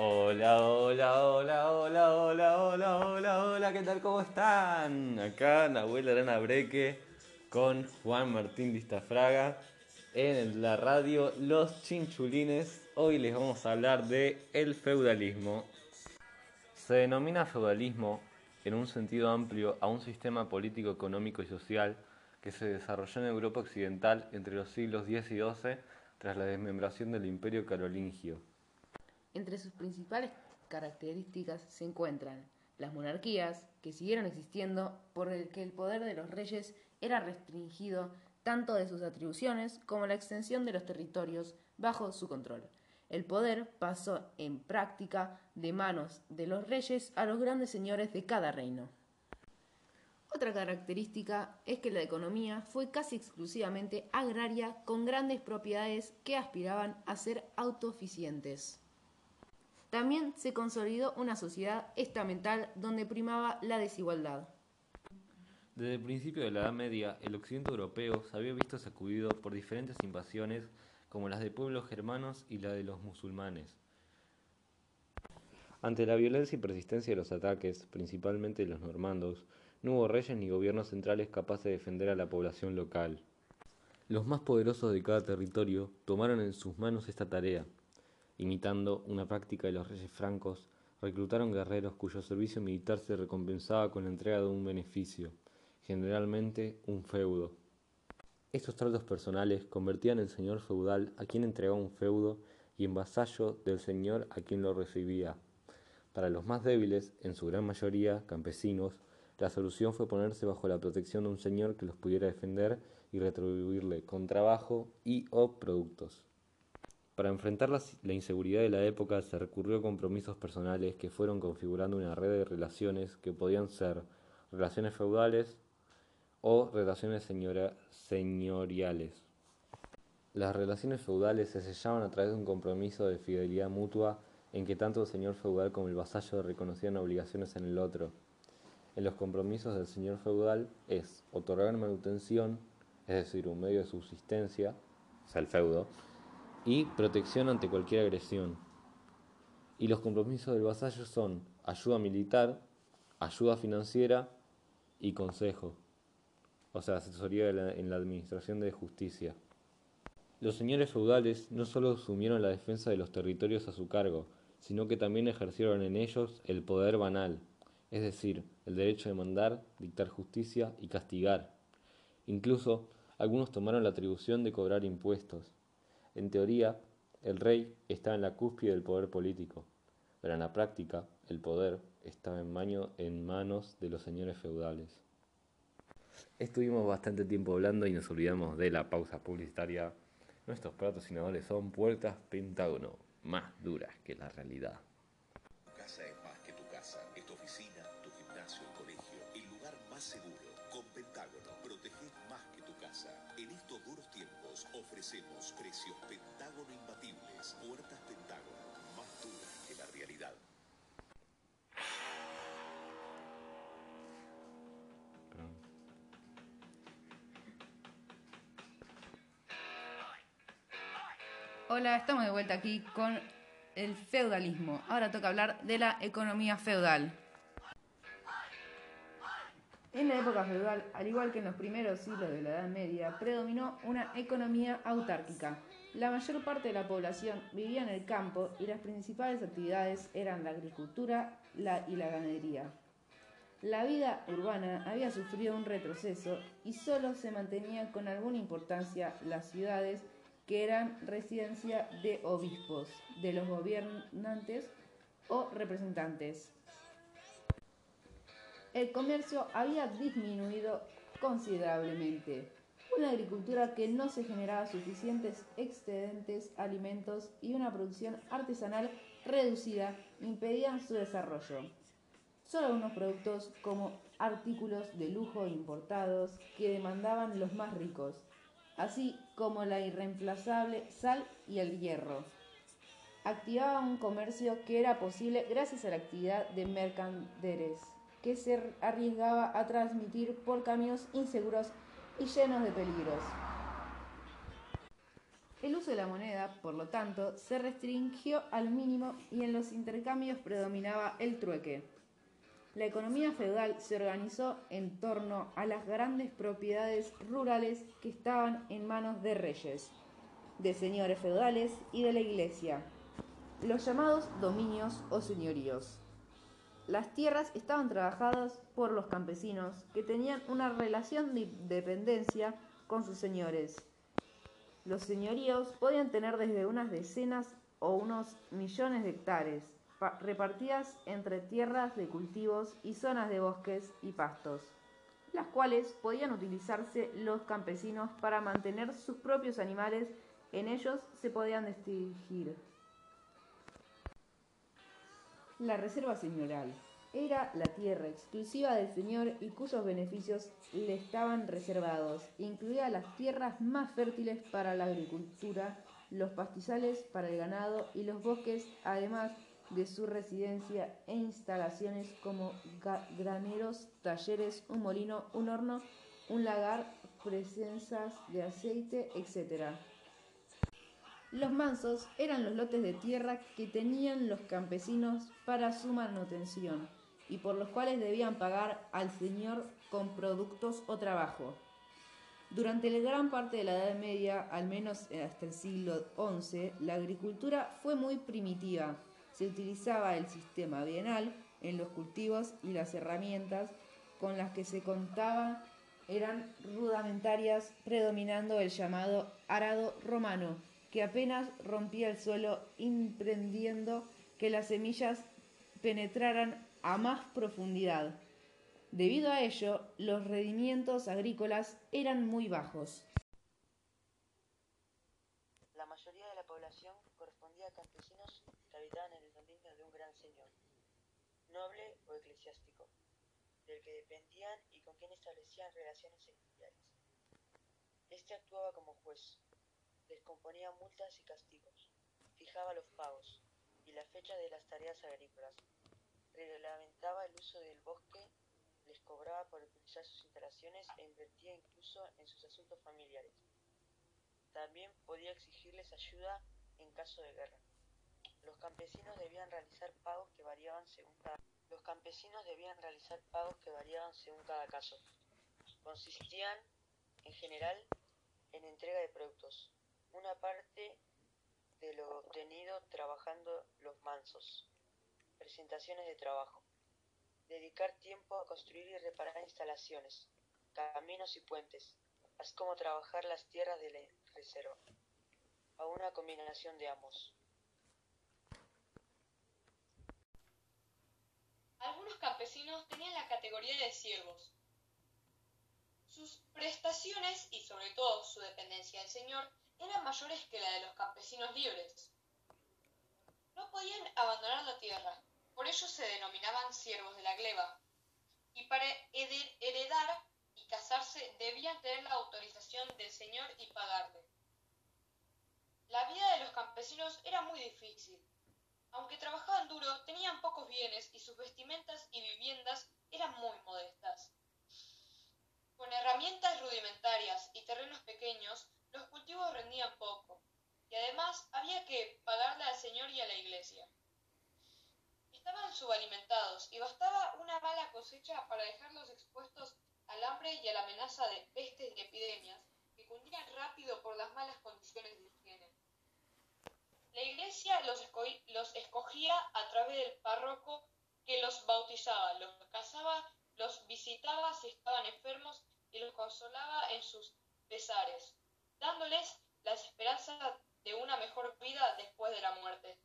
Hola, hola, hola, hola, hola, hola, hola, hola, ¿qué tal? ¿Cómo están? Acá Nahuel Arana Breque con Juan Martín Listafraga en la radio Los Chinchulines. Hoy les vamos a hablar de el feudalismo. Se denomina feudalismo en un sentido amplio a un sistema político, económico y social que se desarrolló en Europa Occidental entre los siglos X y XII tras la desmembración del Imperio Carolingio. Entre sus principales características se encuentran las monarquías, que siguieron existiendo por el que el poder de los reyes era restringido tanto de sus atribuciones como la extensión de los territorios bajo su control. El poder pasó en práctica de manos de los reyes a los grandes señores de cada reino. Otra característica es que la economía fue casi exclusivamente agraria con grandes propiedades que aspiraban a ser autoeficientes. También se consolidó una sociedad estamental donde primaba la desigualdad. Desde el principio de la Edad Media, el occidente europeo se había visto sacudido por diferentes invasiones como las de pueblos germanos y la de los musulmanes. Ante la violencia y persistencia de los ataques, principalmente de los normandos, no hubo reyes ni gobiernos centrales capaces de defender a la población local. Los más poderosos de cada territorio tomaron en sus manos esta tarea, imitando una práctica de los reyes francos, reclutaron guerreros cuyo servicio militar se recompensaba con la entrega de un beneficio, generalmente un feudo. Estos tratos personales convertían en señor feudal a quien entregaba un feudo y en vasallo del señor a quien lo recibía. Para los más débiles, en su gran mayoría campesinos, la solución fue ponerse bajo la protección de un señor que los pudiera defender y retribuirle con trabajo y o productos. Para enfrentar la, inseguridad de la época se recurrió a compromisos personales que fueron configurando una red de relaciones que podían ser relaciones feudales o relaciones señoriales. Las relaciones feudales se sellaban a través de un compromiso de fidelidad mutua en que tanto el señor feudal como el vasallo reconocían obligaciones en el otro. En los compromisos del señor feudal es otorgar manutención, es decir, un medio de subsistencia, o sea, el feudo, y protección ante cualquier agresión. Y los compromisos del vasallo son ayuda militar, ayuda financiera y consejo, o sea, asesoría en la administración de justicia. Los señores feudales no solo asumieron la defensa de los territorios a su cargo, sino que también ejercieron en ellos el poder banal, es decir, el derecho de mandar, dictar justicia y castigar. Incluso algunos tomaron la atribución de cobrar impuestos. En teoría, el rey estaba en la cúspide del poder político, pero en la práctica el poder estaba en, en manos de los señores feudales. Estuvimos bastante tiempo hablando y nos olvidamos de la pausa publicitaria. Nuestros patrocinadores son Puertas Pentágono, más duras que la realidad. Ofrecemos precios Pentágono imbatibles. Puertas Pentágono, más duras que la realidad. Hola, estamos de vuelta aquí con el feudalismo. Ahora toca hablar de la economía feudal. En la época feudal, al igual que en los primeros siglos de la Edad Media, predominó una economía autárquica. La mayor parte de la población vivía en el campo y las principales actividades eran la agricultura y la ganadería. La vida urbana había sufrido un retroceso y solo se mantenían con alguna importancia las ciudades que eran residencia de obispos, de los gobernantes o representantes. El comercio había disminuido considerablemente. Una agricultura que no se generaba suficientes excedentes alimentos y una producción artesanal reducida impedían su desarrollo. Solo unos productos como artículos de lujo importados que demandaban los más ricos, así como la irreemplazable sal y el hierro. Activaba un comercio que era posible gracias a la actividad de mercaderes, que se arriesgaba a transmitir por caminos inseguros y llenos de peligros. El uso de la moneda, por lo tanto, se restringió al mínimo y en los intercambios predominaba el trueque. La economía feudal se organizó en torno a las grandes propiedades rurales que estaban en manos de reyes, de señores feudales y de la iglesia, los llamados dominios o señoríos. Las tierras estaban trabajadas por los campesinos que tenían una relación de dependencia con sus señores. Los señoríos podían tener desde unas decenas o unos millones de hectáreas, repartidas entre tierras de cultivos y zonas de bosques y pastos, las cuales podían utilizarse los campesinos para mantener sus propios animales, en ellos se podían distinguir. La reserva señorial era la tierra exclusiva del señor y cuyos beneficios le estaban reservados. Incluía las tierras más fértiles para la agricultura, los pastizales para el ganado y los bosques, además de su residencia e instalaciones como graneros, talleres, un molino, un horno, un lagar, presencias de aceite, etc. Los mansos eran los lotes de tierra que tenían los campesinos para su manutención y por los cuales debían pagar al señor con productos o trabajo. Durante la gran parte de la Edad Media, al menos hasta el siglo XI, la agricultura fue muy primitiva se utilizaba el sistema bienal en los cultivos y las herramientas con las que se contaba eran rudimentarias, predominando el llamado arado romano, que apenas rompía el suelo, imprendiendo que las semillas penetraran a más profundidad. Debido a ello, los rendimientos agrícolas eran muy bajos. La mayoría de la población correspondía a campesinos que habitaban en el noble o eclesiástico, del que dependían y con quien establecían relaciones secundarias. Este actuaba como juez, les componía multas y castigos, fijaba los pagos y la fecha de las tareas agrícolas, reglamentaba el uso del bosque, les cobraba por utilizar sus instalaciones e invertía incluso en sus asuntos familiares. También podía exigirles ayuda en caso de guerra. Los campesinos debían realizar pagos que variaban según cada los campesinos debían realizar pagos que variaban según cada caso. Consistían, en general, en entrega de productos, una parte de lo obtenido trabajando los mansos, presentaciones de trabajo, dedicar tiempo a construir y reparar instalaciones, caminos y puentes, así como trabajar las tierras de la reserva, a una combinación de ambos. algunos campesinos tenían la categoría de siervos. Sus prestaciones y sobre todo su dependencia del Señor eran mayores que la de los campesinos libres. No podían abandonar la tierra, por ello se denominaban siervos de la gleba, y para heredar y casarse debían tener la autorización del Señor y pagarle. La vida de los campesinos era muy difícil, aunque trabajaban duro, tenían pocos bienes y sus vestimentas y viviendas eran muy modestas. Con herramientas rudimentarias y terrenos pequeños, los cultivos rendían poco, y además había que pagarle al Señor y a la iglesia. Estaban subalimentados y bastaba una mala cosecha para dejarlos expuestos al hambre y a la amenaza de pestes y epidemias que cundían rápido por las malas condiciones de higiene. La iglesia los, escogía a través del párroco que los bautizaba, los casaba, los visitaba si estaban enfermos y los consolaba en sus pesares, dándoles la esperanza de una mejor vida después de la muerte.